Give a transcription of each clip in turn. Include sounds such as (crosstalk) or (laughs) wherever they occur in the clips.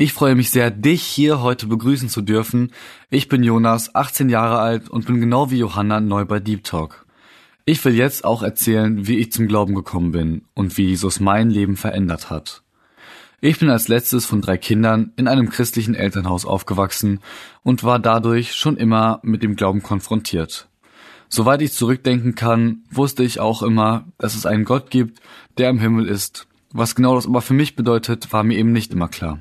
Ich freue mich sehr, dich hier heute begrüßen zu dürfen. Ich bin Jonas, 18 Jahre alt und bin genau wie Johanna neu bei Deep Talk. Ich will jetzt auch erzählen, wie ich zum Glauben gekommen bin und wie Jesus mein Leben verändert hat. Ich bin als letztes von drei Kindern in einem christlichen Elternhaus aufgewachsen und war dadurch schon immer mit dem Glauben konfrontiert. Soweit ich zurückdenken kann, wusste ich auch immer, dass es einen Gott gibt, der im Himmel ist. Was genau das aber für mich bedeutet, war mir eben nicht immer klar.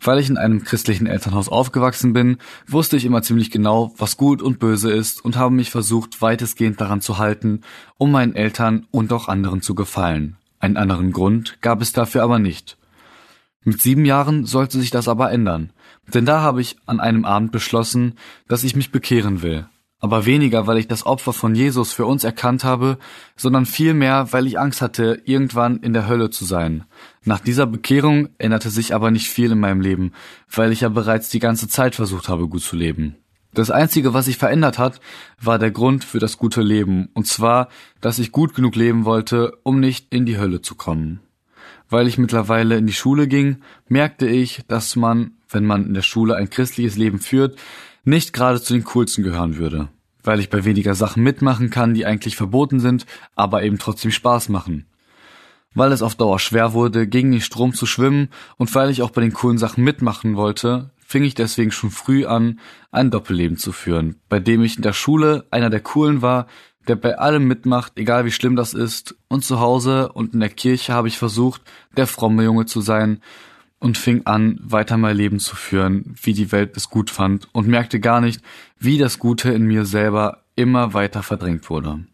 Weil ich in einem christlichen Elternhaus aufgewachsen bin, wusste ich immer ziemlich genau, was gut und böse ist und habe mich versucht, weitestgehend daran zu halten, um meinen Eltern und auch anderen zu gefallen. Einen anderen Grund gab es dafür aber nicht. Mit sieben Jahren sollte sich das aber ändern, denn da habe ich an einem Abend beschlossen, dass ich mich bekehren will, aber weniger, weil ich das Opfer von Jesus für uns erkannt habe, sondern vielmehr, weil ich Angst hatte, irgendwann in der Hölle zu sein. Nach dieser Bekehrung änderte sich aber nicht viel in meinem Leben, weil ich ja bereits die ganze Zeit versucht habe, gut zu leben. Das Einzige, was sich verändert hat, war der Grund für das gute Leben, und zwar, dass ich gut genug leben wollte, um nicht in die Hölle zu kommen. Weil ich mittlerweile in die Schule ging, merkte ich, dass man, wenn man in der Schule ein christliches Leben führt, nicht gerade zu den coolsten gehören würde, weil ich bei weniger Sachen mitmachen kann, die eigentlich verboten sind, aber eben trotzdem Spaß machen. Weil es auf Dauer schwer wurde, gegen den Strom zu schwimmen und weil ich auch bei den coolen Sachen mitmachen wollte, fing ich deswegen schon früh an, ein Doppelleben zu führen, bei dem ich in der Schule einer der coolen war, der bei allem mitmacht, egal wie schlimm das ist, und zu Hause und in der Kirche habe ich versucht, der fromme Junge zu sein und fing an, weiter mein Leben zu führen, wie die Welt es gut fand und merkte gar nicht, wie das Gute in mir selber immer weiter verdrängt wurde.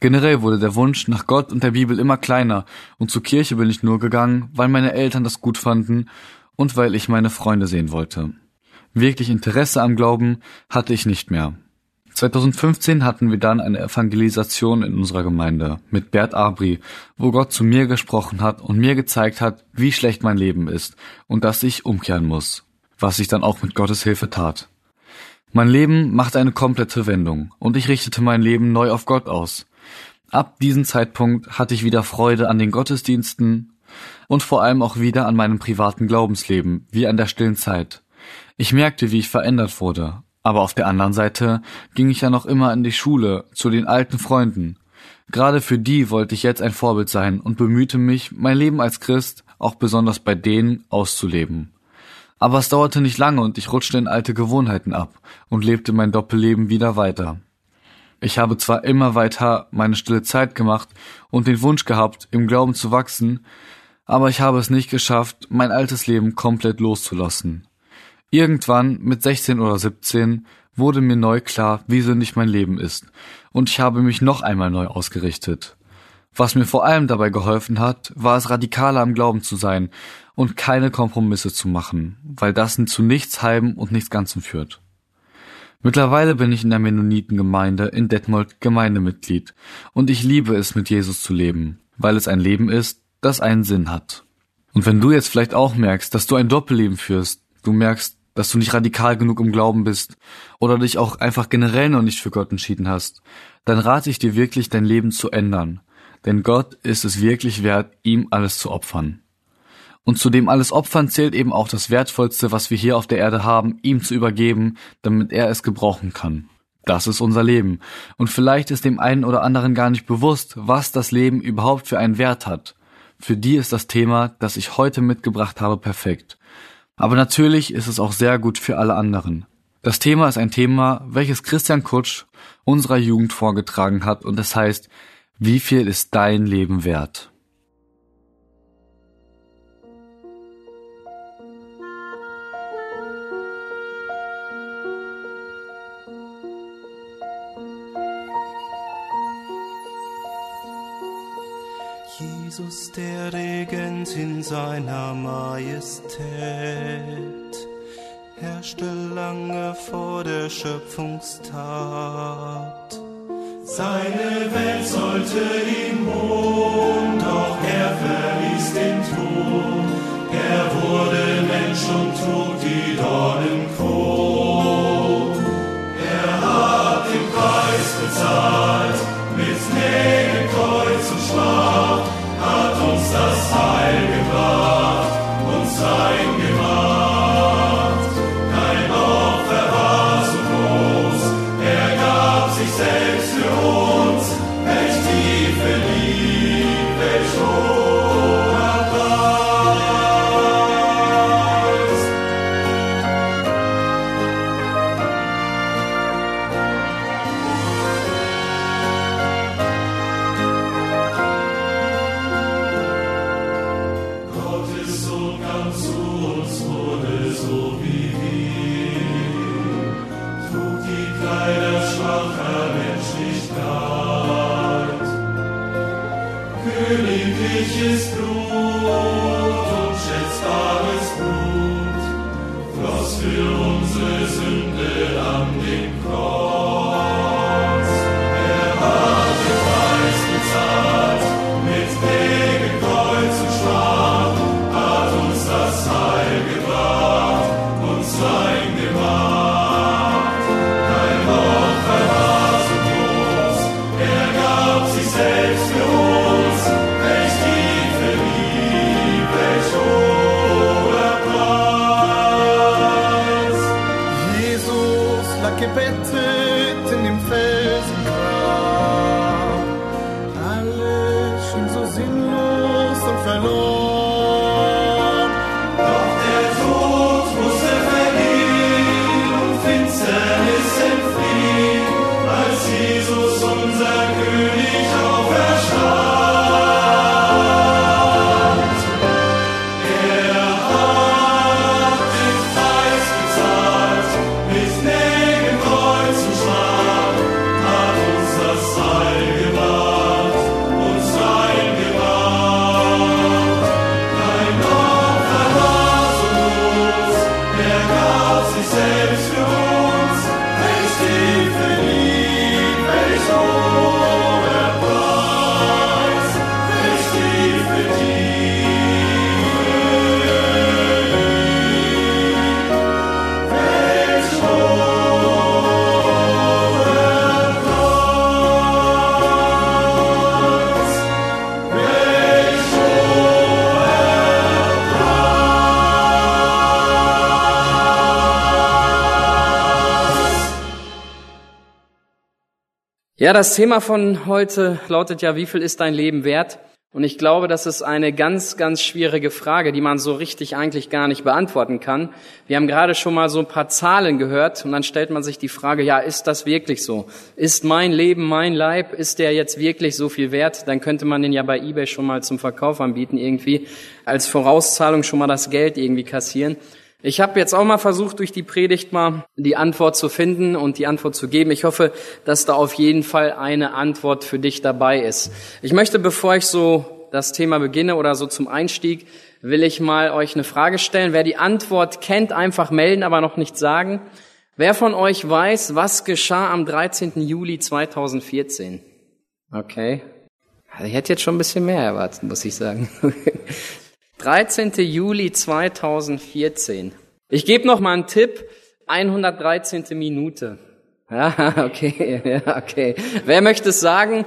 Generell wurde der Wunsch nach Gott und der Bibel immer kleiner und zur Kirche bin ich nur gegangen, weil meine Eltern das gut fanden und weil ich meine Freunde sehen wollte. Wirklich Interesse am Glauben hatte ich nicht mehr. 2015 hatten wir dann eine Evangelisation in unserer Gemeinde mit Bert Abri, wo Gott zu mir gesprochen hat und mir gezeigt hat, wie schlecht mein Leben ist und dass ich umkehren muss, was ich dann auch mit Gottes Hilfe tat. Mein Leben machte eine komplette Wendung und ich richtete mein Leben neu auf Gott aus. Ab diesem Zeitpunkt hatte ich wieder Freude an den Gottesdiensten und vor allem auch wieder an meinem privaten Glaubensleben, wie an der stillen Zeit. Ich merkte, wie ich verändert wurde aber auf der anderen Seite ging ich ja noch immer in die Schule, zu den alten Freunden. Gerade für die wollte ich jetzt ein Vorbild sein und bemühte mich, mein Leben als Christ auch besonders bei denen auszuleben. Aber es dauerte nicht lange und ich rutschte in alte Gewohnheiten ab und lebte mein Doppelleben wieder weiter. Ich habe zwar immer weiter meine stille Zeit gemacht und den Wunsch gehabt, im Glauben zu wachsen, aber ich habe es nicht geschafft, mein altes Leben komplett loszulassen. Irgendwann mit 16 oder 17 wurde mir neu klar, wie sinnig mein Leben ist, und ich habe mich noch einmal neu ausgerichtet. Was mir vor allem dabei geholfen hat, war es radikaler am Glauben zu sein und keine Kompromisse zu machen, weil das zu nichts halben und nichts Ganzem führt. Mittlerweile bin ich in der Mennonitengemeinde in Detmold Gemeindemitglied und ich liebe es, mit Jesus zu leben, weil es ein Leben ist, das einen Sinn hat. Und wenn du jetzt vielleicht auch merkst, dass du ein Doppelleben führst, du merkst, dass du nicht radikal genug im Glauben bist oder dich auch einfach generell noch nicht für Gott entschieden hast, dann rate ich dir wirklich, dein Leben zu ändern. Denn Gott ist es wirklich wert, ihm alles zu opfern. Und zu dem alles Opfern zählt eben auch das Wertvollste, was wir hier auf der Erde haben, ihm zu übergeben, damit er es gebrauchen kann. Das ist unser Leben. Und vielleicht ist dem einen oder anderen gar nicht bewusst, was das Leben überhaupt für einen Wert hat. Für die ist das Thema, das ich heute mitgebracht habe, perfekt. Aber natürlich ist es auch sehr gut für alle anderen. Das Thema ist ein Thema, welches Christian Kutsch unserer Jugend vorgetragen hat und es heißt, wie viel ist dein Leben wert? In seiner Majestät. herrschte lange vor der Schöpfungstat. Seine Welt sollte ihm wohnen, doch er verließ den Tod. Er wurde Mensch und trug die Dornenkrone. Ja, das Thema von heute lautet ja, wie viel ist dein Leben wert? Und ich glaube, das ist eine ganz, ganz schwierige Frage, die man so richtig eigentlich gar nicht beantworten kann. Wir haben gerade schon mal so ein paar Zahlen gehört und dann stellt man sich die Frage, ja, ist das wirklich so? Ist mein Leben, mein Leib, ist der jetzt wirklich so viel wert? Dann könnte man den ja bei eBay schon mal zum Verkauf anbieten, irgendwie als Vorauszahlung schon mal das Geld irgendwie kassieren. Ich habe jetzt auch mal versucht, durch die Predigt mal die Antwort zu finden und die Antwort zu geben. Ich hoffe, dass da auf jeden Fall eine Antwort für dich dabei ist. Ich möchte, bevor ich so das Thema beginne oder so zum Einstieg, will ich mal euch eine Frage stellen. Wer die Antwort kennt, einfach melden, aber noch nicht sagen. Wer von euch weiß, was geschah am 13. Juli 2014? Okay. Ich hätte jetzt schon ein bisschen mehr erwartet, muss ich sagen. (laughs) 13. Juli 2014. Ich gebe noch mal einen Tipp. 113. Minute. Ja, (laughs) okay, (laughs) ja, okay. Wer möchte es sagen?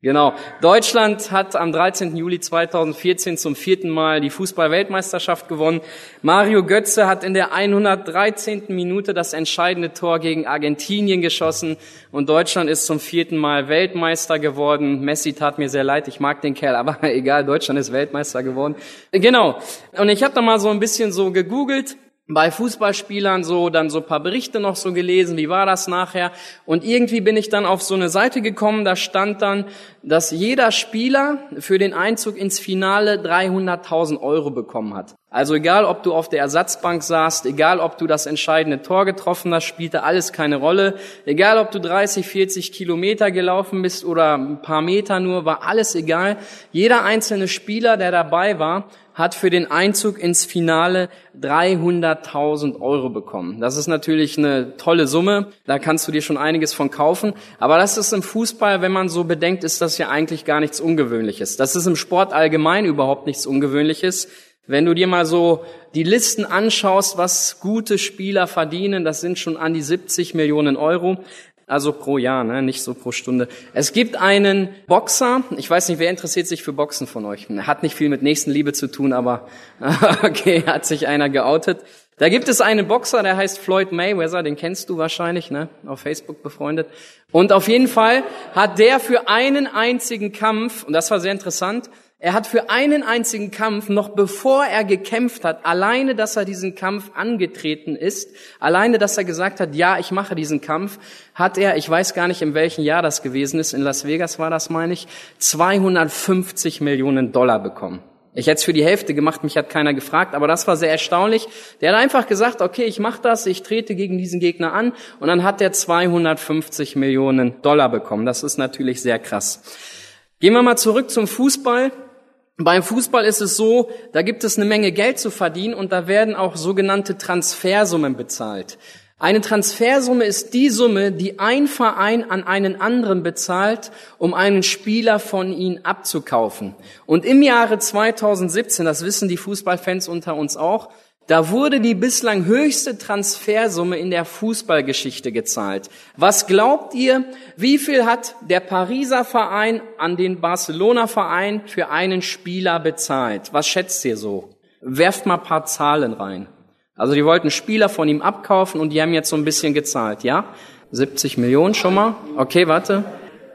Genau. Deutschland hat am 13. Juli 2014 zum vierten Mal die Fußball-Weltmeisterschaft gewonnen. Mario Götze hat in der 113. Minute das entscheidende Tor gegen Argentinien geschossen und Deutschland ist zum vierten Mal Weltmeister geworden. Messi tat mir sehr leid, ich mag den Kerl, aber (laughs) egal, Deutschland ist Weltmeister geworden. Genau. Und ich habe da mal so ein bisschen so gegoogelt bei Fußballspielern so dann so paar Berichte noch so gelesen, wie war das nachher? Und irgendwie bin ich dann auf so eine Seite gekommen, da stand dann, dass jeder Spieler für den Einzug ins Finale 300.000 Euro bekommen hat. Also egal, ob du auf der Ersatzbank saßt, egal, ob du das entscheidende Tor getroffen hast, spielte alles keine Rolle. Egal, ob du 30, 40 Kilometer gelaufen bist oder ein paar Meter nur, war alles egal. Jeder einzelne Spieler, der dabei war, hat für den Einzug ins Finale 300.000 Euro bekommen. Das ist natürlich eine tolle Summe. Da kannst du dir schon einiges von kaufen. Aber das ist im Fußball, wenn man so bedenkt, ist das ja eigentlich gar nichts Ungewöhnliches. Das ist im Sport allgemein überhaupt nichts Ungewöhnliches. Wenn du dir mal so die Listen anschaust, was gute Spieler verdienen, das sind schon an die 70 Millionen Euro. Also pro Jahr, ne? nicht so pro Stunde. Es gibt einen Boxer, ich weiß nicht, wer interessiert sich für Boxen von euch? Hat nicht viel mit Nächstenliebe zu tun, aber (laughs) okay, hat sich einer geoutet. Da gibt es einen Boxer, der heißt Floyd Mayweather, den kennst du wahrscheinlich, ne? Auf Facebook befreundet. Und auf jeden Fall hat der für einen einzigen Kampf, und das war sehr interessant, er hat für einen einzigen Kampf, noch bevor er gekämpft hat, alleine, dass er diesen Kampf angetreten ist, alleine, dass er gesagt hat, ja, ich mache diesen Kampf, hat er, ich weiß gar nicht, in welchem Jahr das gewesen ist, in Las Vegas war das, meine ich, 250 Millionen Dollar bekommen. Ich hätte es für die Hälfte gemacht, mich hat keiner gefragt, aber das war sehr erstaunlich. Der hat einfach gesagt, okay, ich mache das, ich trete gegen diesen Gegner an und dann hat er 250 Millionen Dollar bekommen. Das ist natürlich sehr krass. Gehen wir mal zurück zum Fußball. Beim Fußball ist es so, da gibt es eine Menge Geld zu verdienen und da werden auch sogenannte Transfersummen bezahlt. Eine Transfersumme ist die Summe, die ein Verein an einen anderen bezahlt, um einen Spieler von ihnen abzukaufen. Und im Jahre 2017, das wissen die Fußballfans unter uns auch, da wurde die bislang höchste Transfersumme in der Fußballgeschichte gezahlt. Was glaubt ihr, wie viel hat der Pariser Verein an den Barcelona Verein für einen Spieler bezahlt? Was schätzt ihr so? Werft mal paar Zahlen rein. Also die wollten Spieler von ihm abkaufen und die haben jetzt so ein bisschen gezahlt, ja? 70 Millionen schon mal? Okay, warte.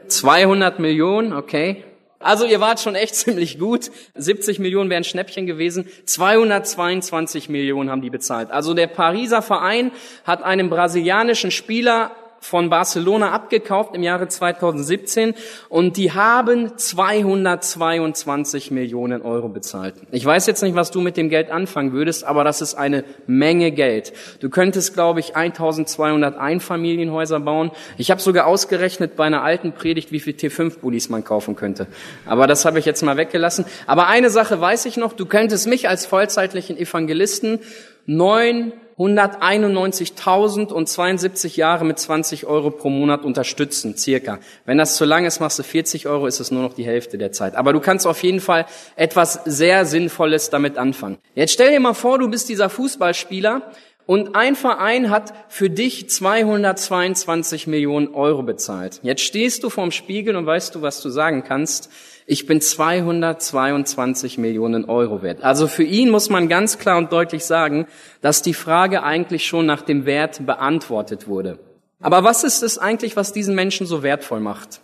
200 Millionen, okay. Also ihr wart schon echt (laughs) ziemlich gut. 70 Millionen wären Schnäppchen gewesen. 222 Millionen haben die bezahlt. Also der Pariser Verein hat einem brasilianischen Spieler von Barcelona abgekauft im Jahre 2017 und die haben 222 Millionen Euro bezahlt. Ich weiß jetzt nicht, was du mit dem Geld anfangen würdest, aber das ist eine Menge Geld. Du könntest, glaube ich, 1200 Einfamilienhäuser bauen. Ich habe sogar ausgerechnet bei einer alten Predigt, wie viel T5-Bullis man kaufen könnte. Aber das habe ich jetzt mal weggelassen. Aber eine Sache weiß ich noch, du könntest mich als vollzeitlichen Evangelisten neun 191.072 Jahre mit 20 Euro pro Monat unterstützen, circa. Wenn das zu lang ist, machst du 40 Euro, ist es nur noch die Hälfte der Zeit. Aber du kannst auf jeden Fall etwas sehr Sinnvolles damit anfangen. Jetzt stell dir mal vor, du bist dieser Fußballspieler und ein Verein hat für dich 222 Millionen Euro bezahlt. Jetzt stehst du vorm Spiegel und weißt du, was du sagen kannst. Ich bin 222 Millionen Euro wert. Also für ihn muss man ganz klar und deutlich sagen, dass die Frage eigentlich schon nach dem Wert beantwortet wurde. Aber was ist es eigentlich, was diesen Menschen so wertvoll macht?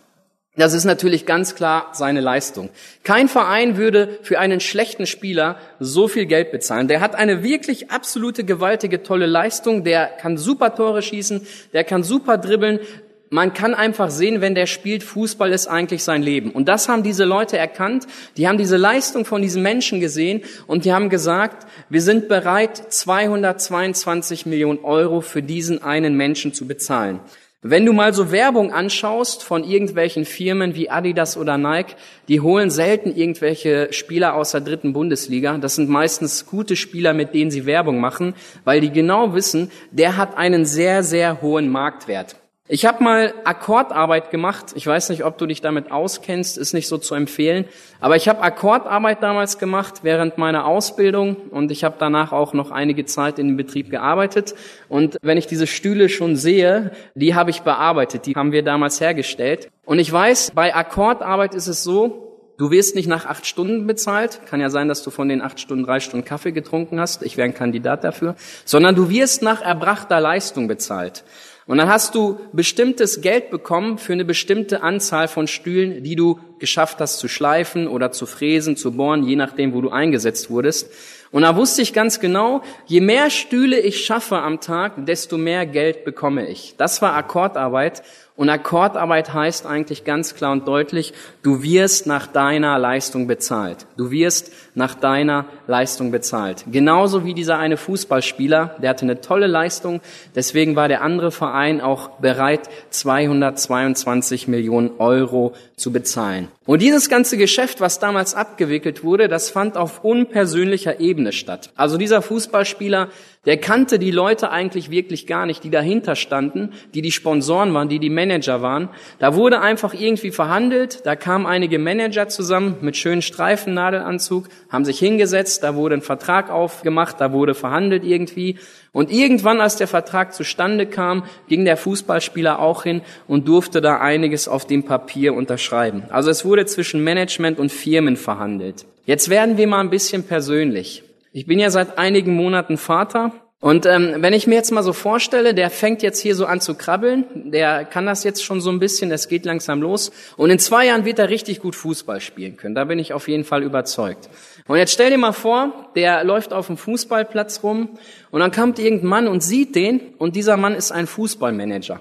Das ist natürlich ganz klar seine Leistung. Kein Verein würde für einen schlechten Spieler so viel Geld bezahlen. Der hat eine wirklich absolute gewaltige tolle Leistung. Der kann super Tore schießen. Der kann super dribbeln. Man kann einfach sehen, wenn der spielt, Fußball ist eigentlich sein Leben. Und das haben diese Leute erkannt. Die haben diese Leistung von diesen Menschen gesehen und die haben gesagt, wir sind bereit, 222 Millionen Euro für diesen einen Menschen zu bezahlen. Wenn du mal so Werbung anschaust von irgendwelchen Firmen wie Adidas oder Nike, die holen selten irgendwelche Spieler aus der dritten Bundesliga. Das sind meistens gute Spieler, mit denen sie Werbung machen, weil die genau wissen, der hat einen sehr, sehr hohen Marktwert. Ich habe mal Akkordarbeit gemacht. Ich weiß nicht, ob du dich damit auskennst, ist nicht so zu empfehlen. Aber ich habe Akkordarbeit damals gemacht während meiner Ausbildung und ich habe danach auch noch einige Zeit in dem Betrieb gearbeitet. Und wenn ich diese Stühle schon sehe, die habe ich bearbeitet, die haben wir damals hergestellt. Und ich weiß, bei Akkordarbeit ist es so, Du wirst nicht nach acht Stunden bezahlt. Kann ja sein, dass du von den acht Stunden drei Stunden Kaffee getrunken hast. Ich wäre ein Kandidat dafür. Sondern du wirst nach erbrachter Leistung bezahlt. Und dann hast du bestimmtes Geld bekommen für eine bestimmte Anzahl von Stühlen, die du geschafft hast zu schleifen oder zu fräsen, zu bohren, je nachdem, wo du eingesetzt wurdest. Und da wusste ich ganz genau, je mehr Stühle ich schaffe am Tag, desto mehr Geld bekomme ich. Das war Akkordarbeit. Und Akkordarbeit heißt eigentlich ganz klar und deutlich, du wirst nach deiner Leistung bezahlt. Du wirst nach deiner Leistung bezahlt. Genauso wie dieser eine Fußballspieler, der hatte eine tolle Leistung, deswegen war der andere Verein auch bereit, 222 Millionen Euro zu bezahlen. Und dieses ganze Geschäft, was damals abgewickelt wurde, das fand auf unpersönlicher Ebene statt. Also dieser Fußballspieler, der kannte die Leute eigentlich wirklich gar nicht, die dahinter standen, die die Sponsoren waren, die die Manager waren. Da wurde einfach irgendwie verhandelt, da kamen einige Manager zusammen mit schönen Streifennadelanzug, haben sich hingesetzt, da wurde ein Vertrag aufgemacht, da wurde verhandelt irgendwie. Und irgendwann, als der Vertrag zustande kam, ging der Fußballspieler auch hin und durfte da einiges auf dem Papier unterschreiben. Also es wurde zwischen Management und Firmen verhandelt. Jetzt werden wir mal ein bisschen persönlich. Ich bin ja seit einigen Monaten Vater und ähm, wenn ich mir jetzt mal so vorstelle, der fängt jetzt hier so an zu krabbeln, der kann das jetzt schon so ein bisschen, das geht langsam los und in zwei Jahren wird er richtig gut Fußball spielen können. Da bin ich auf jeden Fall überzeugt. Und jetzt stell dir mal vor, der läuft auf dem Fußballplatz rum und dann kommt irgendein Mann und sieht den und dieser Mann ist ein Fußballmanager.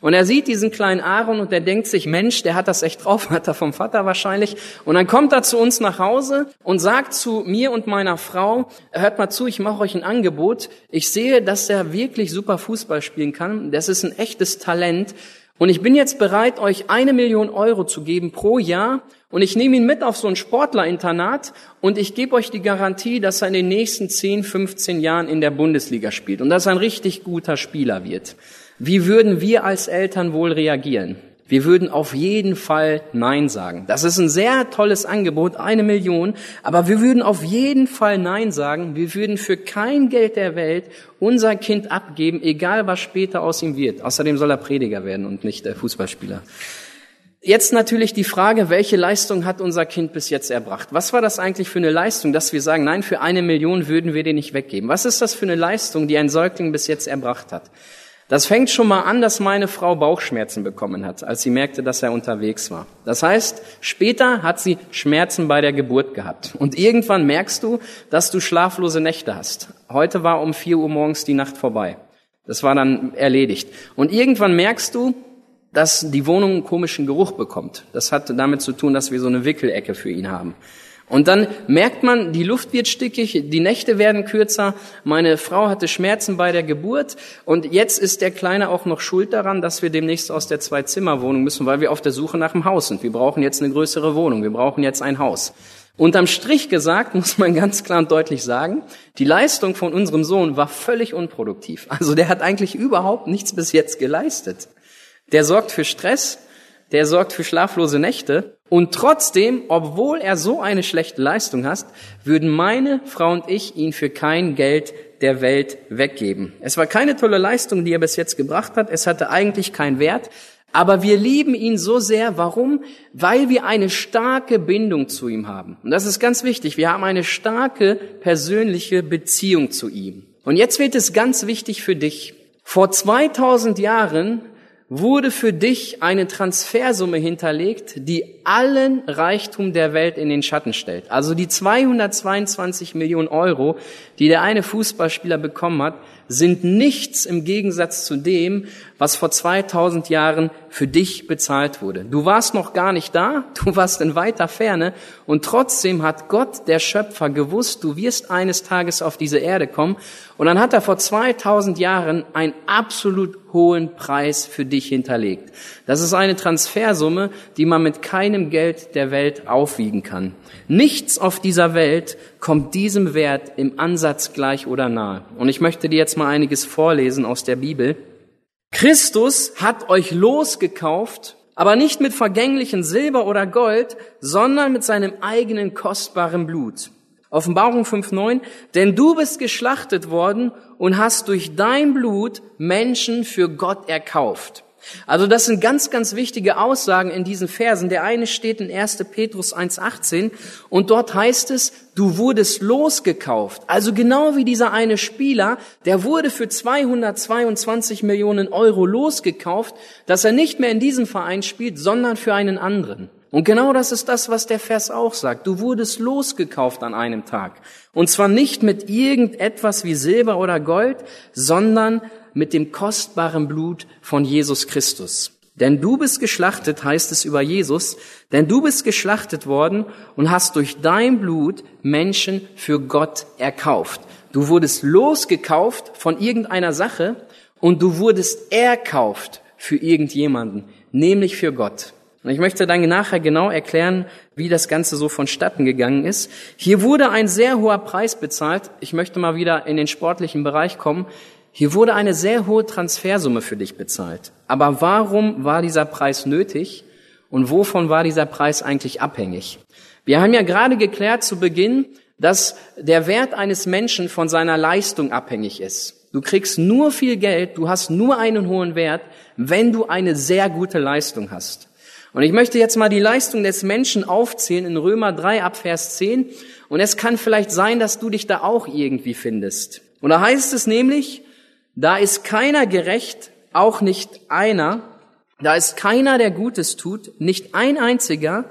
Und er sieht diesen kleinen Aaron und er denkt sich, Mensch, der hat das echt drauf, (laughs) hat er vom Vater wahrscheinlich. Und dann kommt er zu uns nach Hause und sagt zu mir und meiner Frau, hört mal zu, ich mache euch ein Angebot. Ich sehe, dass er wirklich super Fußball spielen kann. Das ist ein echtes Talent. Und ich bin jetzt bereit, euch eine Million Euro zu geben pro Jahr. Und ich nehme ihn mit auf so ein Sportlerinternat und ich gebe euch die Garantie, dass er in den nächsten 10, 15 Jahren in der Bundesliga spielt und dass er ein richtig guter Spieler wird. Wie würden wir als Eltern wohl reagieren? Wir würden auf jeden Fall Nein sagen. Das ist ein sehr tolles Angebot, eine Million, aber wir würden auf jeden Fall Nein sagen. Wir würden für kein Geld der Welt unser Kind abgeben, egal was später aus ihm wird. Außerdem soll er Prediger werden und nicht der Fußballspieler. Jetzt natürlich die Frage, welche Leistung hat unser Kind bis jetzt erbracht? Was war das eigentlich für eine Leistung, dass wir sagen, nein, für eine Million würden wir den nicht weggeben? Was ist das für eine Leistung, die ein Säugling bis jetzt erbracht hat? Das fängt schon mal an, dass meine Frau Bauchschmerzen bekommen hat, als sie merkte, dass er unterwegs war. Das heißt, später hat sie Schmerzen bei der Geburt gehabt. Und irgendwann merkst du, dass du schlaflose Nächte hast. Heute war um vier Uhr morgens die Nacht vorbei. Das war dann erledigt. Und irgendwann merkst du, dass die Wohnung einen komischen Geruch bekommt. Das hat damit zu tun, dass wir so eine Wickelecke für ihn haben. Und dann merkt man, die Luft wird stickig, die Nächte werden kürzer, meine Frau hatte Schmerzen bei der Geburt und jetzt ist der Kleine auch noch schuld daran, dass wir demnächst aus der Zwei-Zimmer-Wohnung müssen, weil wir auf der Suche nach einem Haus sind. Wir brauchen jetzt eine größere Wohnung, wir brauchen jetzt ein Haus. Unterm Strich gesagt (laughs) muss man ganz klar und deutlich sagen, die Leistung von unserem Sohn war völlig unproduktiv. Also der hat eigentlich überhaupt nichts bis jetzt geleistet. Der sorgt für Stress, der sorgt für schlaflose Nächte. Und trotzdem, obwohl er so eine schlechte Leistung hat, würden meine Frau und ich ihn für kein Geld der Welt weggeben. Es war keine tolle Leistung, die er bis jetzt gebracht hat. Es hatte eigentlich keinen Wert. Aber wir lieben ihn so sehr. Warum? Weil wir eine starke Bindung zu ihm haben. Und das ist ganz wichtig. Wir haben eine starke persönliche Beziehung zu ihm. Und jetzt wird es ganz wichtig für dich. Vor 2000 Jahren wurde für dich eine Transfersumme hinterlegt, die allen Reichtum der Welt in den Schatten stellt. Also die 222 Millionen Euro, die der eine Fußballspieler bekommen hat, sind nichts im Gegensatz zu dem, was vor 2000 Jahren für dich bezahlt wurde. Du warst noch gar nicht da, (laughs) du warst in weiter Ferne und trotzdem hat Gott, der Schöpfer, gewusst, du wirst eines Tages auf diese Erde kommen und dann hat er vor 2000 Jahren einen absolut hohen Preis für dich hinterlegt. Das ist eine Transfersumme, die man mit keinem Geld der Welt aufwiegen kann. Nichts auf dieser Welt kommt diesem Wert im Ansatz gleich oder nahe. Und ich möchte dir jetzt mal einiges vorlesen aus der Bibel. Christus hat euch losgekauft, aber nicht mit vergänglichen Silber oder Gold, sondern mit seinem eigenen kostbaren Blut. Offenbarung 5.9, denn du bist geschlachtet worden und hast durch dein Blut Menschen für Gott erkauft. Also das sind ganz, ganz wichtige Aussagen in diesen Versen. Der eine steht in 1. Petrus 1.18 und dort heißt es, du wurdest losgekauft. Also genau wie dieser eine Spieler, der wurde für 222 Millionen Euro losgekauft, dass er nicht mehr in diesem Verein spielt, sondern für einen anderen. Und genau das ist das, was der Vers auch sagt. Du wurdest losgekauft an einem Tag. Und zwar nicht mit irgendetwas wie Silber oder Gold, sondern mit dem kostbaren Blut von Jesus Christus. Denn du bist geschlachtet, heißt es über Jesus, denn du bist geschlachtet worden und hast durch dein Blut Menschen für Gott erkauft. Du wurdest losgekauft von irgendeiner Sache und du wurdest erkauft für irgendjemanden, nämlich für Gott. Und ich möchte dann nachher genau erklären, wie das Ganze so vonstatten gegangen ist. Hier wurde ein sehr hoher Preis bezahlt. Ich möchte mal wieder in den sportlichen Bereich kommen. Hier wurde eine sehr hohe Transfersumme für dich bezahlt. Aber warum war dieser Preis nötig und wovon war dieser Preis eigentlich abhängig? Wir haben ja gerade geklärt zu Beginn, dass der Wert eines Menschen von seiner Leistung abhängig ist. Du kriegst nur viel Geld, du hast nur einen hohen Wert, wenn du eine sehr gute Leistung hast. Und ich möchte jetzt mal die Leistung des Menschen aufzählen in Römer 3 ab Vers 10. Und es kann vielleicht sein, dass du dich da auch irgendwie findest. Und da heißt es nämlich, da ist keiner gerecht, auch nicht einer. Da ist keiner, der Gutes tut, nicht ein einziger.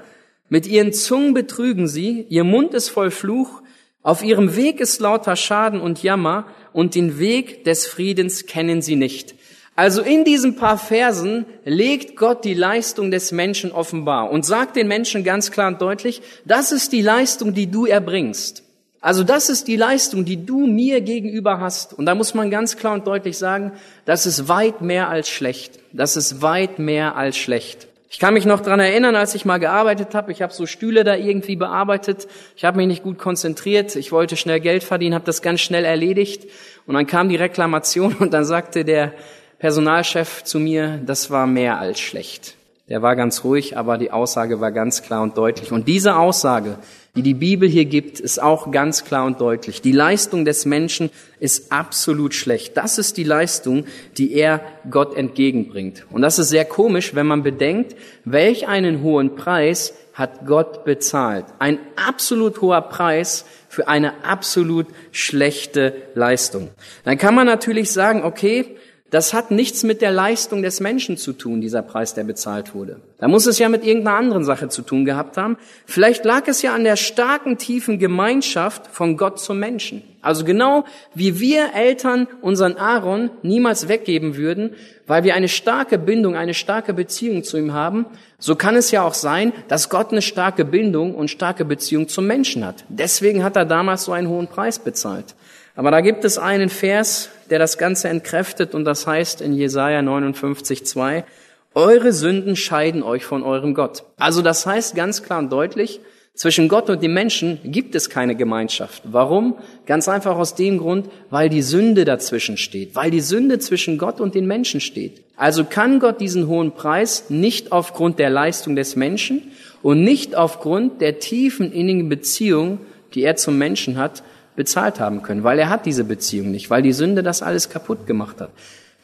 Mit ihren Zungen betrügen sie, ihr Mund ist voll Fluch, auf ihrem Weg ist lauter Schaden und Jammer, und den Weg des Friedens kennen sie nicht. Also in diesen paar Versen legt Gott die Leistung des Menschen offenbar und sagt den Menschen ganz klar und deutlich, das ist die Leistung, die du erbringst. Also das ist die Leistung, die du mir gegenüber hast. Und da muss man ganz klar und deutlich sagen, das ist weit mehr als schlecht. Das ist weit mehr als schlecht. Ich kann mich noch dran erinnern, als ich mal gearbeitet habe. Ich habe so Stühle da irgendwie bearbeitet. Ich habe mich nicht gut konzentriert. Ich wollte schnell Geld verdienen, habe das ganz schnell erledigt. Und dann kam die Reklamation (laughs) und dann sagte der Personalchef zu mir, das war mehr als schlecht. Der war ganz ruhig, aber die Aussage war ganz klar und deutlich. Und diese Aussage, die die Bibel hier gibt, ist auch ganz klar und deutlich. Die Leistung des Menschen ist absolut schlecht. Das ist die Leistung, die er Gott entgegenbringt. Und das ist sehr komisch, wenn man bedenkt, welch einen hohen Preis hat Gott bezahlt. Ein absolut hoher Preis für eine absolut schlechte Leistung. Dann kann man natürlich sagen, okay, das hat nichts mit der Leistung des Menschen zu tun, dieser Preis, der bezahlt wurde. Da muss es ja mit irgendeiner anderen Sache zu tun gehabt haben. Vielleicht lag es ja an der starken, tiefen Gemeinschaft von Gott zum Menschen. Also genau wie wir Eltern unseren Aaron niemals weggeben würden, weil wir eine starke Bindung, eine starke Beziehung zu ihm haben, so kann es ja auch sein, dass Gott eine starke Bindung und starke Beziehung zum Menschen hat. Deswegen hat er damals so einen hohen Preis bezahlt. Aber da gibt es einen Vers, der das Ganze entkräftet und das heißt in Jesaja 59, 2, eure Sünden scheiden euch von eurem Gott. Also das heißt ganz klar und deutlich, zwischen Gott und dem Menschen gibt es keine Gemeinschaft. Warum? Ganz einfach aus dem Grund, weil die Sünde dazwischen steht, weil die Sünde zwischen Gott und den Menschen steht. Also kann Gott diesen hohen Preis nicht aufgrund der Leistung des Menschen und nicht aufgrund der tiefen innigen Beziehung, die er zum Menschen hat, bezahlt haben können, weil er hat diese Beziehung nicht, weil die Sünde das alles kaputt gemacht hat.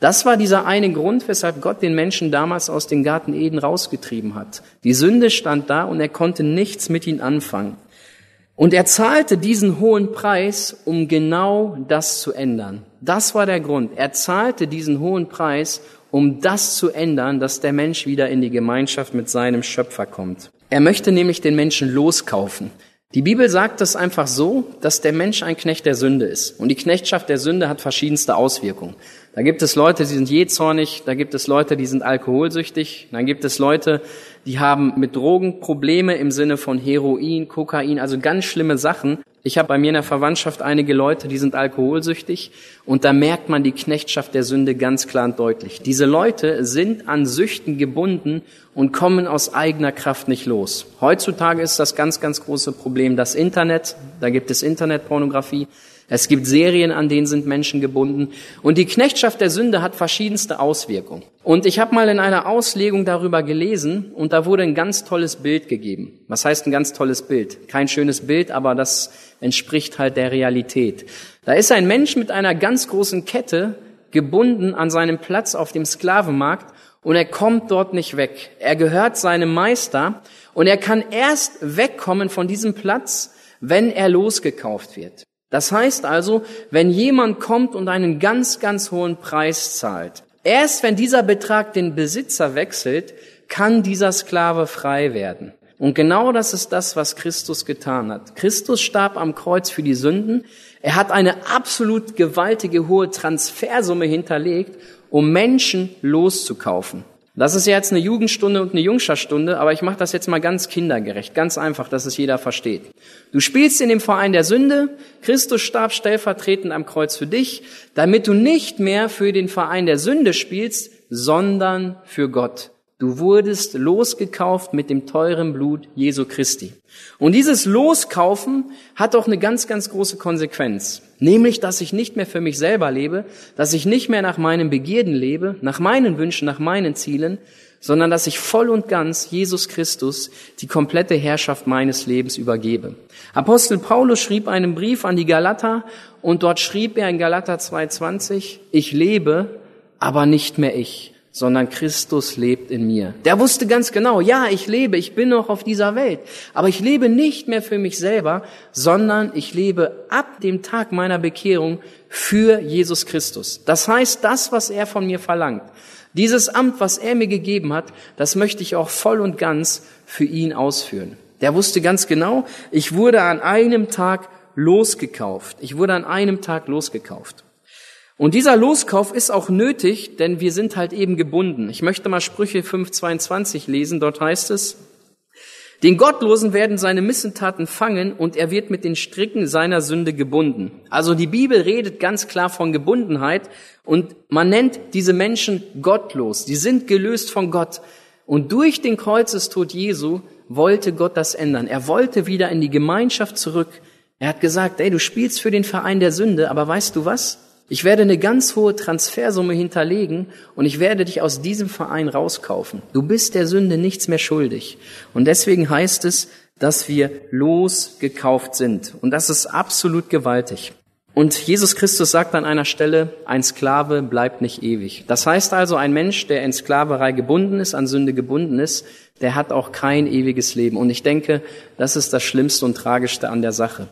Das war dieser eine Grund, weshalb Gott den Menschen damals aus dem Garten Eden rausgetrieben hat. Die Sünde stand da und er konnte nichts mit ihnen anfangen. Und er zahlte diesen hohen Preis, um genau das zu ändern. Das war der Grund. Er zahlte diesen hohen Preis, um das zu ändern, dass der Mensch wieder in die Gemeinschaft mit seinem Schöpfer kommt. Er möchte nämlich den Menschen loskaufen. Die Bibel sagt das einfach so, dass der Mensch ein Knecht der Sünde ist. Und die Knechtschaft der Sünde hat verschiedenste Auswirkungen. Da gibt es Leute, die sind jähzornig, da gibt es Leute, die sind alkoholsüchtig, dann gibt es Leute, die haben mit Drogen Probleme im Sinne von Heroin, Kokain, also ganz schlimme Sachen. Ich habe bei mir in der Verwandtschaft einige Leute, die sind alkoholsüchtig und da merkt man die Knechtschaft der Sünde ganz klar und deutlich. Diese Leute sind an Süchten gebunden und kommen aus eigener Kraft nicht los. Heutzutage ist das ganz, ganz große Problem das Internet. Da gibt es Internetpornografie. Es gibt Serien, an denen sind Menschen gebunden. Und die Knechtschaft der Sünde hat verschiedenste Auswirkungen. Und ich habe mal in einer Auslegung darüber gelesen und da wurde ein ganz tolles Bild gegeben. Was heißt ein ganz tolles Bild? Kein schönes Bild, aber das entspricht halt der Realität. Da ist ein Mensch mit einer ganz großen Kette gebunden an seinem Platz auf dem Sklavenmarkt und er kommt dort nicht weg. Er gehört seinem Meister und er kann erst wegkommen von diesem Platz, wenn er losgekauft wird. Das heißt also, wenn jemand kommt und einen ganz, ganz hohen Preis zahlt, erst wenn dieser Betrag den Besitzer wechselt, kann dieser Sklave frei werden. Und genau das ist das, was Christus getan hat. Christus starb am Kreuz für die Sünden. Er hat eine absolut gewaltige hohe Transfersumme hinterlegt, um Menschen loszukaufen. Das ist jetzt eine Jugendstunde und eine Jungscharstunde, aber ich mache das jetzt mal ganz kindergerecht, ganz einfach, dass es jeder versteht. Du spielst in dem Verein der Sünde, Christus starb stellvertretend am Kreuz für dich, damit du nicht mehr für den Verein der Sünde spielst, sondern für Gott. Du wurdest losgekauft mit dem teuren Blut Jesu Christi. Und dieses Loskaufen hat auch eine ganz, ganz große Konsequenz. Nämlich, dass ich nicht mehr für mich selber lebe, dass ich nicht mehr nach meinen Begierden lebe, nach meinen Wünschen, nach meinen Zielen, sondern dass ich voll und ganz Jesus Christus die komplette Herrschaft meines Lebens übergebe. Apostel Paulus schrieb einen Brief an die Galater und dort schrieb er in Galater 2.20, ich lebe, aber nicht mehr ich, sondern Christus lebt in mir. Der wusste ganz genau, ja, ich lebe, ich bin noch auf dieser Welt, aber ich lebe nicht mehr für mich selber, sondern ich lebe ab dem Tag meiner Bekehrung für Jesus Christus. Das heißt, das, was er von mir verlangt, dieses Amt, was er mir gegeben hat, das möchte ich auch voll und ganz für ihn ausführen. Der wusste ganz genau, ich wurde an einem Tag losgekauft. Ich wurde an einem Tag losgekauft. Und dieser Loskauf ist auch nötig, denn wir sind halt eben gebunden. Ich möchte mal Sprüche 5.22 lesen. Dort heißt es, den Gottlosen werden seine Missentaten fangen und er wird mit den Stricken seiner Sünde gebunden. Also die Bibel redet ganz klar von Gebundenheit und man nennt diese Menschen gottlos. Die sind gelöst von Gott. Und durch den Kreuzestod Jesu wollte Gott das ändern. Er wollte wieder in die Gemeinschaft zurück. Er hat gesagt, ey, du spielst für den Verein der Sünde, aber weißt du was? Ich werde eine ganz hohe Transfersumme hinterlegen und ich werde dich aus diesem Verein rauskaufen. Du bist der Sünde nichts mehr schuldig. Und deswegen heißt es, dass wir losgekauft sind. Und das ist absolut gewaltig. Und Jesus Christus sagt an einer Stelle, ein Sklave bleibt nicht ewig. Das heißt also, ein Mensch, der in Sklaverei gebunden ist, an Sünde gebunden ist, der hat auch kein ewiges Leben. Und ich denke, das ist das Schlimmste und Tragischste an der Sache.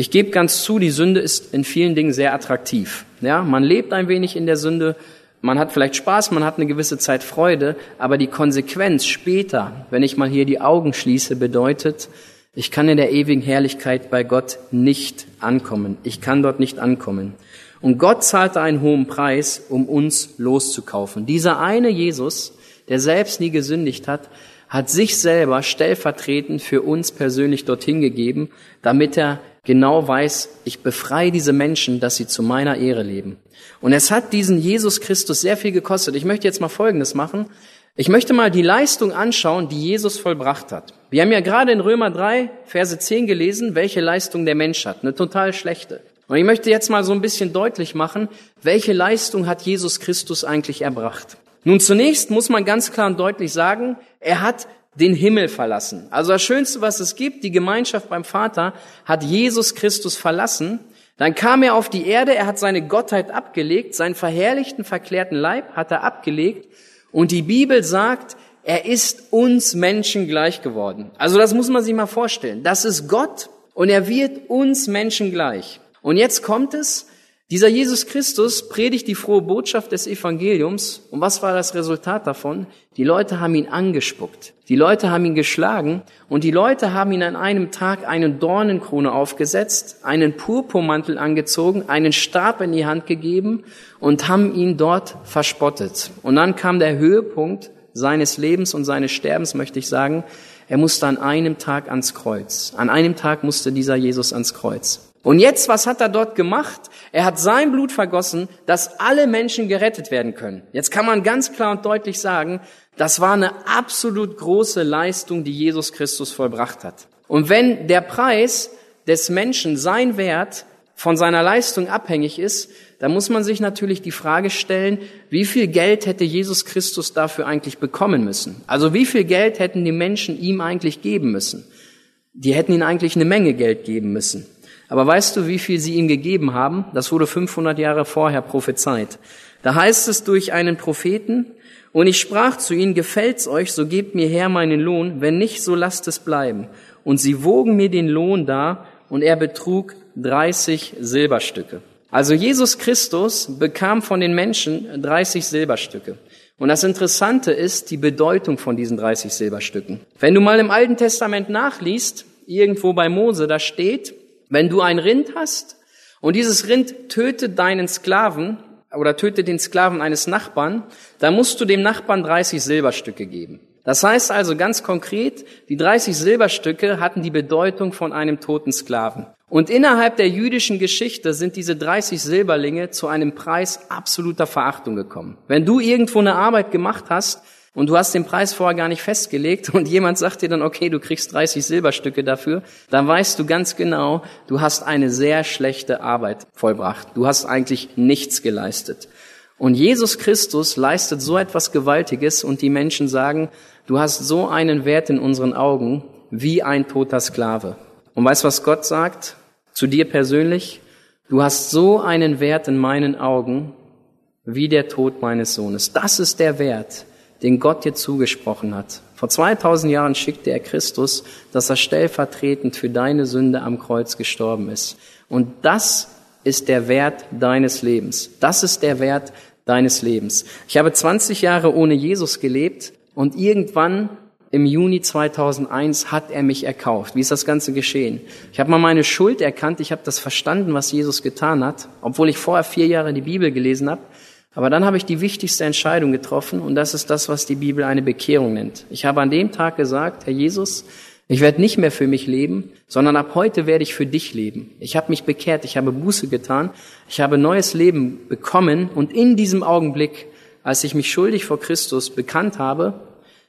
Ich gebe ganz zu, die Sünde ist in vielen Dingen sehr attraktiv. Ja, man lebt ein wenig in der Sünde, man hat vielleicht Spaß, man hat eine gewisse Zeit Freude, aber die Konsequenz später, wenn ich mal hier die Augen schließe, bedeutet, ich kann in der ewigen Herrlichkeit bei Gott nicht ankommen. Ich kann dort nicht ankommen. Und Gott zahlte einen hohen Preis, um uns loszukaufen. Dieser eine Jesus, der selbst nie gesündigt hat, hat sich selber stellvertretend für uns persönlich dorthin gegeben, damit er genau weiß, ich befreie diese Menschen, dass sie zu meiner Ehre leben. Und es hat diesen Jesus Christus sehr viel gekostet. Ich möchte jetzt mal Folgendes machen. Ich möchte mal die Leistung anschauen, die Jesus vollbracht hat. Wir haben ja gerade in Römer 3, Verse 10 gelesen, welche Leistung der Mensch hat. Eine total schlechte. Und ich möchte jetzt mal so ein bisschen deutlich machen, welche Leistung hat Jesus Christus eigentlich erbracht. Nun zunächst muss man ganz klar und deutlich sagen, er hat den Himmel verlassen. Also das Schönste, was es gibt, die Gemeinschaft beim Vater, hat Jesus Christus verlassen. Dann kam er auf die Erde, er hat seine Gottheit abgelegt, seinen verherrlichten, verklärten Leib hat er abgelegt. Und die Bibel sagt, er ist uns Menschen gleich geworden. Also das muss man sich mal vorstellen. Das ist Gott und er wird uns Menschen gleich. Und jetzt kommt es, dieser Jesus Christus predigt die frohe Botschaft des Evangeliums. Und was war das Resultat davon? Die Leute haben ihn angespuckt. Die Leute haben ihn geschlagen. Und die Leute haben ihn an einem Tag eine Dornenkrone aufgesetzt, einen Purpurmantel angezogen, einen Stab in die Hand gegeben und haben ihn dort verspottet. Und dann kam der Höhepunkt seines Lebens und seines Sterbens, möchte ich sagen. Er musste an einem Tag ans Kreuz. An einem Tag musste dieser Jesus ans Kreuz. Und jetzt, was hat er dort gemacht? Er hat sein Blut vergossen, dass alle Menschen gerettet werden können. Jetzt kann man ganz klar und deutlich sagen, das war eine absolut große Leistung, die Jesus Christus vollbracht hat. Und wenn der Preis des Menschen, sein Wert, von seiner Leistung abhängig ist, dann muss man sich natürlich die Frage stellen, wie viel Geld hätte Jesus Christus dafür eigentlich bekommen müssen? Also wie viel Geld hätten die Menschen ihm eigentlich geben müssen? Die hätten ihm eigentlich eine Menge Geld geben müssen. Aber weißt du, wie viel sie ihm gegeben haben? Das wurde 500 Jahre vorher prophezeit. Da heißt es durch einen Propheten, und ich sprach zu ihnen, gefällt's euch, so gebt mir her meinen Lohn, wenn nicht, so lasst es bleiben. Und sie wogen mir den Lohn dar, und er betrug 30 Silberstücke. Also Jesus Christus bekam von den Menschen 30 Silberstücke. Und das Interessante ist die Bedeutung von diesen 30 Silberstücken. Wenn du mal im Alten Testament nachliest, irgendwo bei Mose, da steht, wenn du ein Rind hast und dieses Rind tötet deinen Sklaven oder tötet den Sklaven eines Nachbarn, dann musst du dem Nachbarn 30 Silberstücke geben. Das heißt also ganz konkret, die 30 Silberstücke hatten die Bedeutung von einem toten Sklaven. Und innerhalb der jüdischen Geschichte sind diese 30 Silberlinge zu einem Preis absoluter Verachtung gekommen. Wenn du irgendwo eine Arbeit gemacht hast und du hast den Preis vorher gar nicht festgelegt (laughs) und jemand sagt dir dann, okay, du kriegst 30 Silberstücke dafür, dann weißt du ganz genau, du hast eine sehr schlechte Arbeit vollbracht. Du hast eigentlich nichts geleistet. Und Jesus Christus leistet so etwas Gewaltiges und die Menschen sagen, du hast so einen Wert in unseren Augen wie ein toter Sklave. Und weißt was Gott sagt zu dir persönlich? Du hast so einen Wert in meinen Augen wie der Tod meines Sohnes. Das ist der Wert, den Gott dir zugesprochen hat. Vor 2000 Jahren schickte er Christus, dass er stellvertretend für deine Sünde am Kreuz gestorben ist. Und das ist der Wert deines Lebens. Das ist der Wert deines Lebens. Ich habe 20 Jahre ohne Jesus gelebt und irgendwann im Juni 2001 hat er mich erkauft. Wie ist das Ganze geschehen? Ich habe mal meine Schuld erkannt, ich habe das verstanden, was Jesus getan hat, obwohl ich vorher vier Jahre die Bibel gelesen habe. Aber dann habe ich die wichtigste Entscheidung getroffen und das ist das, was die Bibel eine Bekehrung nennt. Ich habe an dem Tag gesagt, Herr Jesus, ich werde nicht mehr für mich leben, sondern ab heute werde ich für dich leben. Ich habe mich bekehrt, ich habe Buße getan, ich habe neues Leben bekommen und in diesem Augenblick, als ich mich schuldig vor Christus bekannt habe,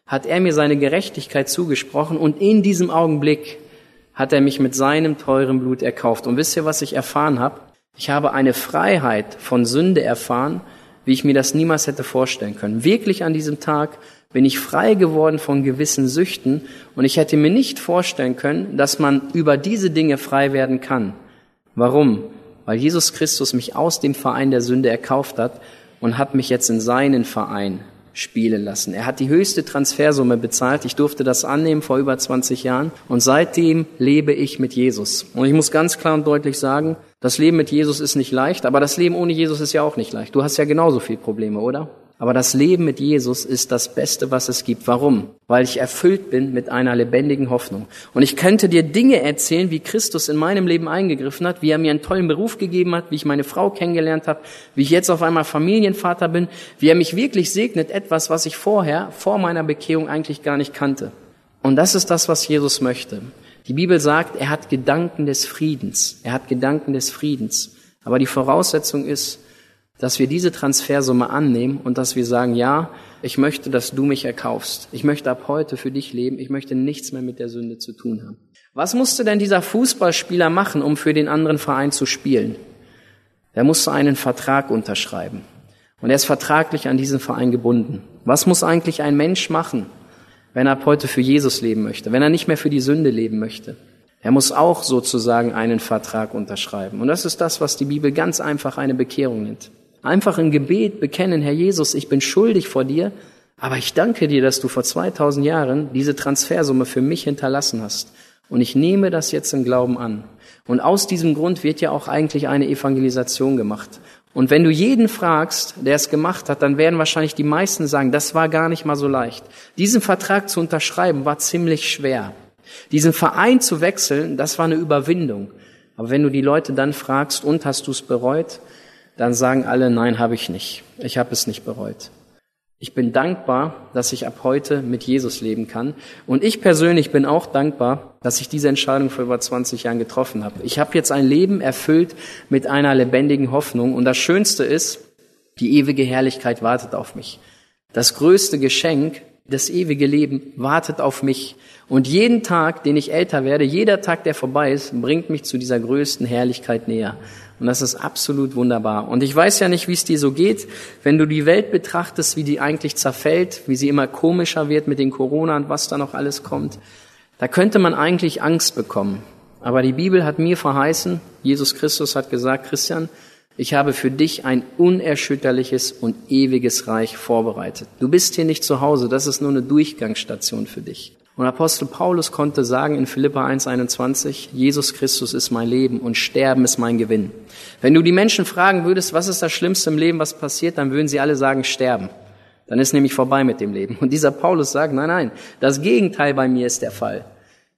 hat er mir seine Gerechtigkeit zugesprochen und in diesem Augenblick hat er mich mit seinem teuren Blut erkauft. Und wisst ihr, was ich erfahren habe? Ich habe eine Freiheit von Sünde erfahren, wie ich mir das niemals hätte vorstellen können. Wirklich an diesem Tag bin ich frei geworden von gewissen Süchten und ich hätte mir nicht vorstellen können, dass man über diese Dinge frei werden kann. Warum? Weil Jesus Christus mich aus dem Verein der Sünde erkauft hat und hat mich jetzt in seinen Verein spielen lassen. Er hat die höchste Transfersumme bezahlt. Ich durfte das annehmen vor über 20 Jahren und seitdem lebe ich mit Jesus. Und ich muss ganz klar und deutlich sagen, das Leben mit Jesus ist nicht leicht, aber das Leben ohne Jesus ist ja auch nicht leicht. Du hast ja genauso viel Probleme, oder? Aber das Leben mit Jesus ist das Beste, was es gibt. Warum? Weil ich erfüllt bin mit einer lebendigen Hoffnung. Und ich könnte dir Dinge erzählen, wie Christus in meinem Leben eingegriffen hat, wie er mir einen tollen Beruf gegeben hat, wie ich meine Frau kennengelernt habe, wie ich jetzt auf einmal Familienvater bin, wie er mich wirklich segnet, etwas, was ich vorher, vor meiner Bekehrung eigentlich gar nicht kannte. Und das ist das, was Jesus möchte. Die Bibel sagt, er hat Gedanken des Friedens. Er hat Gedanken des Friedens. Aber die Voraussetzung ist, dass wir diese Transfersumme annehmen und dass wir sagen, ja, ich möchte, dass du mich erkaufst. Ich möchte ab heute für dich leben. Ich möchte nichts mehr mit der Sünde zu tun haben. Was musste denn dieser Fußballspieler machen, um für den anderen Verein zu spielen? Er musste einen Vertrag unterschreiben. Und er ist vertraglich an diesen Verein gebunden. Was muss eigentlich ein Mensch machen, wenn er ab heute für Jesus leben möchte, wenn er nicht mehr für die Sünde leben möchte? Er muss auch sozusagen einen Vertrag unterschreiben. Und das ist das, was die Bibel ganz einfach eine Bekehrung nennt. Einfach im Gebet bekennen, Herr Jesus, ich bin schuldig vor dir, aber ich danke dir, dass du vor 2000 Jahren diese Transfersumme für mich hinterlassen hast. Und ich nehme das jetzt im Glauben an. Und aus diesem Grund wird ja auch eigentlich eine Evangelisation gemacht. Und wenn du jeden fragst, der es gemacht hat, dann werden wahrscheinlich die meisten sagen, das war gar nicht mal so leicht. Diesen Vertrag zu unterschreiben war ziemlich schwer. Diesen Verein zu wechseln, das war eine Überwindung. Aber wenn du die Leute dann fragst, und hast du es bereut, dann sagen alle, nein, habe ich nicht. Ich habe es nicht bereut. Ich bin dankbar, dass ich ab heute mit Jesus leben kann. Und ich persönlich bin auch dankbar, dass ich diese Entscheidung vor über 20 Jahren getroffen habe. Ich habe jetzt ein Leben erfüllt mit einer lebendigen Hoffnung. Und das Schönste ist, die ewige Herrlichkeit wartet auf mich. Das größte Geschenk, das ewige Leben, wartet auf mich. Und jeden Tag, den ich älter werde, jeder Tag, der vorbei ist, bringt mich zu dieser größten Herrlichkeit näher. Und das ist absolut wunderbar. Und ich weiß ja nicht, wie es dir so geht, wenn du die Welt betrachtest, wie die eigentlich zerfällt, wie sie immer komischer wird mit den Corona und was da noch alles kommt. Da könnte man eigentlich Angst bekommen. Aber die Bibel hat mir verheißen, Jesus Christus hat gesagt, Christian, ich habe für dich ein unerschütterliches und ewiges Reich vorbereitet. Du bist hier nicht zu Hause, das ist nur eine Durchgangsstation für dich. Und Apostel Paulus konnte sagen in Philippa 1,21, Jesus Christus ist mein Leben und Sterben ist mein Gewinn. Wenn du die Menschen fragen würdest, was ist das Schlimmste im Leben, was passiert, dann würden sie alle sagen, sterben. Dann ist nämlich vorbei mit dem Leben. Und dieser Paulus sagt, nein, nein, das Gegenteil bei mir ist der Fall.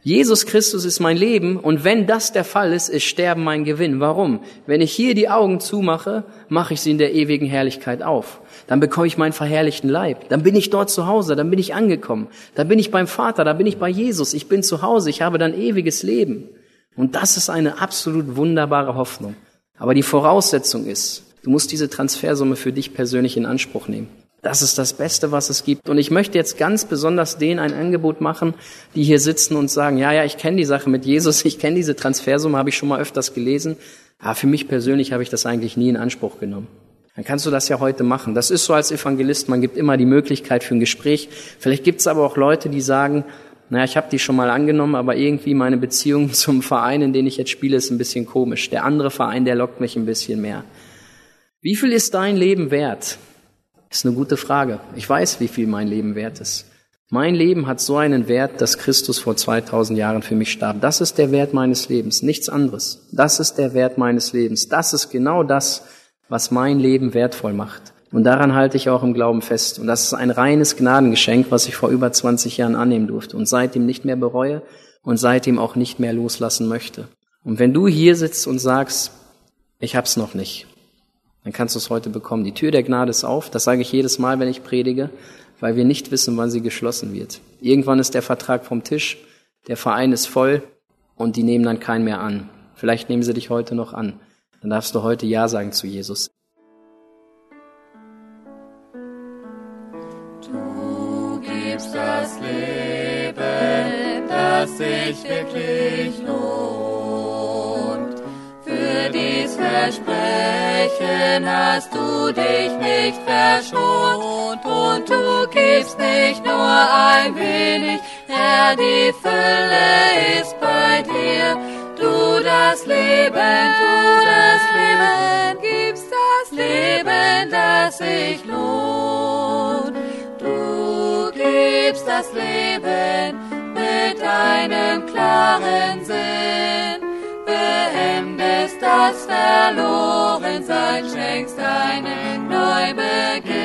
Jesus Christus ist mein Leben und wenn das der Fall ist, ist Sterben mein Gewinn. Warum? Wenn ich hier die Augen zumache, mache ich sie in der ewigen Herrlichkeit auf. Dann bekomme ich meinen verherrlichten Leib. Dann bin ich dort zu Hause, dann bin ich angekommen. Dann bin ich beim Vater, dann bin ich bei Jesus. Ich bin zu Hause, ich habe dann ewiges Leben. Und das ist eine absolut wunderbare Hoffnung. Aber die Voraussetzung ist, du musst diese Transfersumme für dich persönlich in Anspruch nehmen. Das ist das Beste, was es gibt. Und ich möchte jetzt ganz besonders denen ein Angebot machen, die hier sitzen und sagen, ja, ja, ich kenne die Sache mit Jesus, ich kenne diese Transfersumme, habe ich schon mal öfters gelesen. Aber für mich persönlich habe ich das eigentlich nie in Anspruch genommen. Dann kannst du das ja heute machen. Das ist so als Evangelist, man gibt immer die Möglichkeit für ein Gespräch. Vielleicht gibt es aber auch Leute, die sagen, naja, ich habe die schon mal angenommen, aber irgendwie meine Beziehung (laughs) zum Verein, in den ich jetzt spiele, ist ein bisschen komisch. Der andere Verein, der lockt mich ein bisschen mehr. Wie viel ist dein Leben wert? Ist eine gute Frage. Ich weiß, wie viel mein Leben wert ist. Mein Leben hat so einen Wert, dass Christus vor 2000 Jahren für mich starb. Das ist der Wert meines Lebens, nichts anderes. Das ist der Wert meines Lebens. Das ist genau das, was mein Leben wertvoll macht. Und daran halte ich auch im Glauben fest. Und das ist ein reines Gnadengeschenk, was ich vor über 20 Jahren annehmen durfte und seitdem nicht mehr bereue und seitdem auch nicht mehr loslassen möchte. Und wenn du hier sitzt und sagst, ich hab's noch nicht, dann kannst du es heute bekommen. Die Tür der Gnade ist auf, das sage ich jedes Mal, wenn ich predige, weil wir nicht wissen, wann sie geschlossen wird. Irgendwann ist der Vertrag vom Tisch, der Verein ist voll und die nehmen dann keinen mehr an. Vielleicht nehmen sie dich heute noch an. Dann darfst du heute Ja sagen zu Jesus. Du gibst das Leben, das sich wirklich lohnt. Für dies Versprechen hast du dich nicht verschont und du gibst nicht nur ein wenig, Herr, die Fülle ist bei dir. Das Leben, du das Leben, gibst das Leben, das sich lohnt. Du gibst das Leben mit einem klaren Sinn, beendest das Verlorensein, schenkst einen Neubeginn.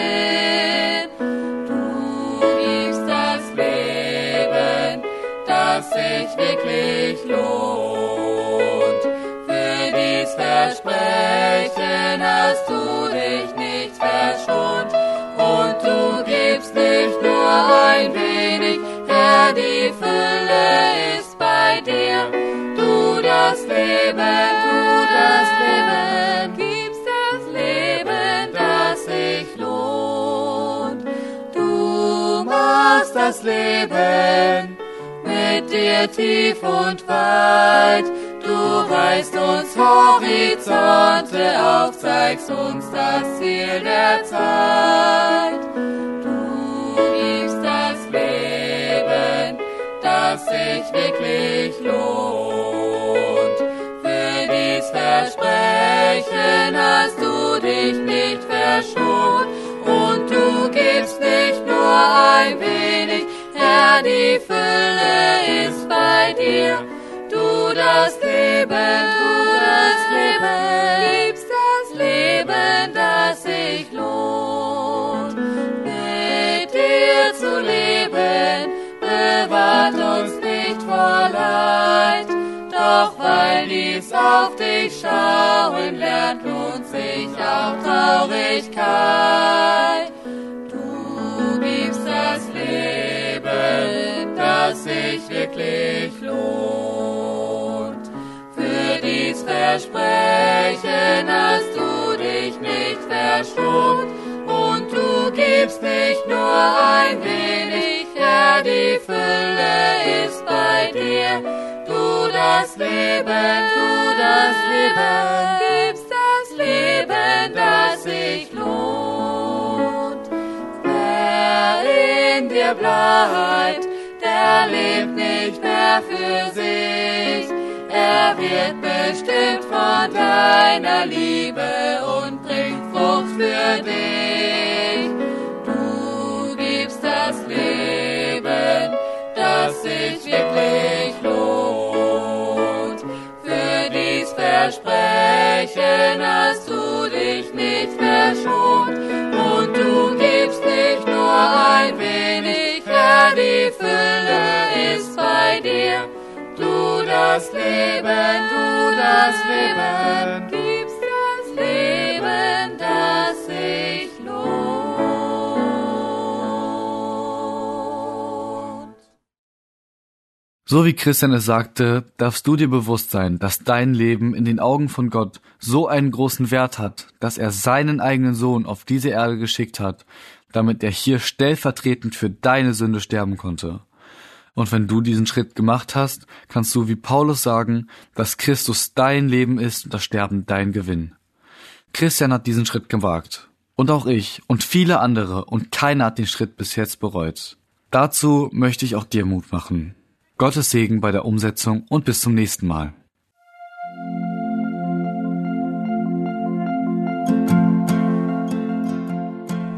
Du gibst das Leben, das sich wirklich lohnt. Dies Versprechen hast du dich nicht verschont und du gibst nicht nur ein wenig, Herr, die Fülle ist bei dir. Du das Leben, du das Leben, gibst das Leben, das sich lohnt. Du machst das Leben mit dir tief und weit. Du reißt uns Horizonte auf, zeigst uns das Ziel der Zeit. Du gibst das Leben, das sich wirklich lohnt. Für dies Versprechen hast du dich nicht verschont und du gibst nicht nur ein wenig, Herr, die Fülle ist bei dir. Das Leben, du das Leben, gibst das Leben, das sich lohnt. Mit dir zu leben, bewahrt uns nicht vor Leid, doch weil dies auf dich schauen lernt, lohnt sich auch Traurigkeit. Du gibst das Leben, das sich wirklich lohnt. Versprechen hast du dich nicht verschont und du gibst nicht nur ein wenig, Herr, die Fülle ist bei dir. Du das Leben, du das Leben, gibst das Leben, das sich lohnt. Wer in dir bleibt, der lebt nicht mehr für sich. Er wird bestimmt von deiner Liebe und bringt Frucht für dich. Du gibst das Leben, das sich wirklich lohnt. Für dies Versprechen hast du dich nicht verschont und du gibst nicht nur die Fülle ist bei dir. Das Leben, du das Leben, gibst das Leben, das sich lohnt. So wie Christian es sagte, darfst du dir bewusst sein, dass dein Leben in den Augen von Gott so einen großen Wert hat, dass er seinen eigenen Sohn auf diese Erde geschickt hat, damit er hier stellvertretend für deine Sünde sterben konnte. Und wenn du diesen Schritt gemacht hast, kannst du wie Paulus sagen, dass Christus dein Leben ist und das Sterben dein Gewinn. Christian hat diesen Schritt gewagt. Und auch ich und viele andere und keiner hat den Schritt bis jetzt bereut. Dazu möchte ich auch dir Mut machen. Gottes Segen bei der Umsetzung und bis zum nächsten Mal.